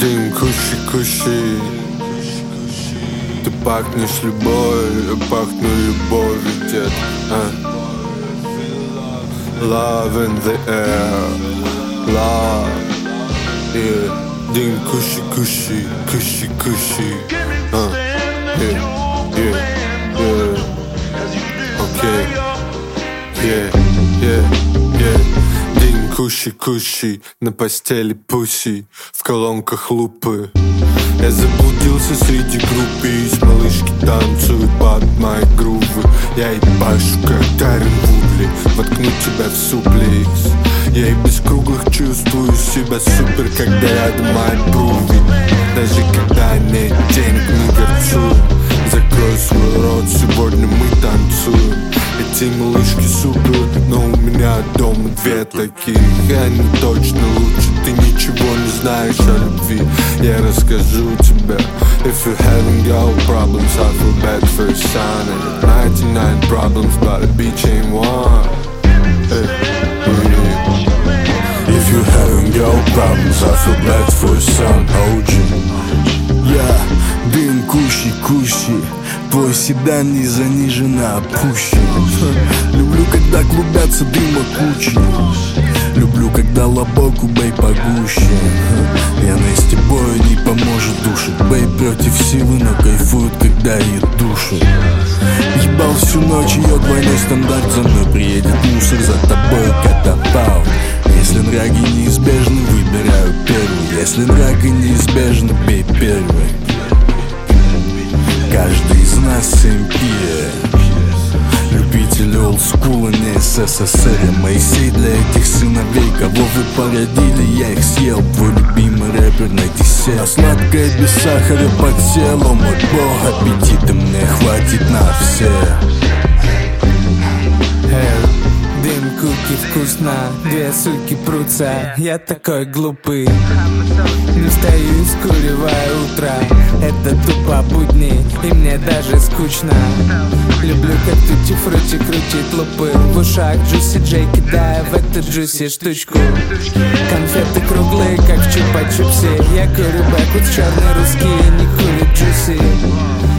Дым куши-куши Ты пахнешь любовью, я пахну любовью, дед а? Love in the air Love Yeah Дым куши-куши, куши-куши а? Yeah, yeah, yeah Okay Yeah, yeah, yeah День куши-куши На постели пуси В колонках лупы. Я заблудился среди группы Из малышки танцуют под мои грувы. Я ебашу как Тарин Вудли Воткну тебя в суплекс. Я и без круглых чувствую себя супер Когда рядом мои брови Даже когда нет денег не горцую эти малышки супер, но у меня дома две таких Они точно лучше, ты ничего не знаешь о любви Я расскажу тебе If you having girl problems, I feel bad for a son And 99 problems, but a bitch ain't one hey, yeah. If you having girl problems, I feel bad for a son OG Я дым кущи-кущи Твой седан не занижен, а опущен Люблю, когда клубятся дыма кучи. Люблю, когда лобок у бей погуще. Пьяный бою не поможет душить Бей против силы, но кайфует, когда ее душат. Ебал всю ночь, ее двойной стандарт. За мной приедет мусор, за тобой катапал. Если нраги неизбежны, выбираю первый Если нраги неизбежны, Из импия Любитель олдскула, не СССР Моисей для этих сыновей Кого вы породили, я их съел. Твой любимый рэпер на десерт А сладкое без сахара по телу Мой бог, аппетита мне хватит на всех Эй, Дым, куки, вкусно, две суки прутся. Я такой глупый. Не встаю и скуриваю утро. Это тупо будни, и мне даже скучно. Люблю, как тути фрути крутит лупы В ушах Juicy J кидая в эту джуси штучку. Конфеты круглые, как в чупа-чупсе Я курю Backwood, черный русский, не курю джуси.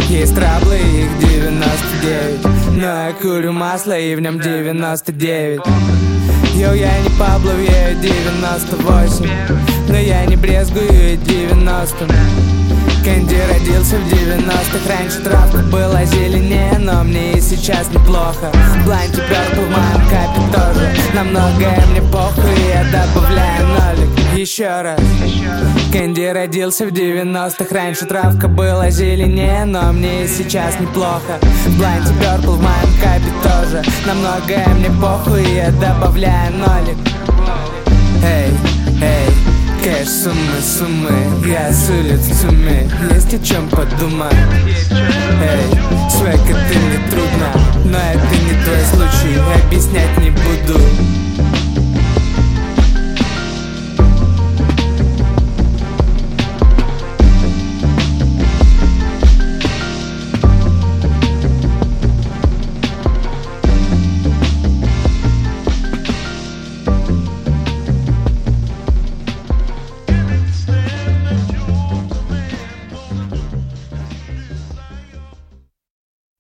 Есть траблы, их 99 Но я курю масло, и в нем 99 Йоу, я не Пабло, я 98 Но я не брезгую 90 Кэнди родился в 90-х Раньше травка была зеленее Но мне и сейчас неплохо. Бланти Перпл в моем капе тоже. На многое мне похуй Я добавляю нолик. Еще раз. Кэнди родился в 90-х Раньше травка была зеленее Но мне и сейчас неплохо. Бланти Перпл в моем капе тоже. На многое мне похуй Я добавляю нолик. Эй, эй Кэш, суммы, суммы с улиц цуми Есть о чем подумать. Эй, свек, это не трудно Но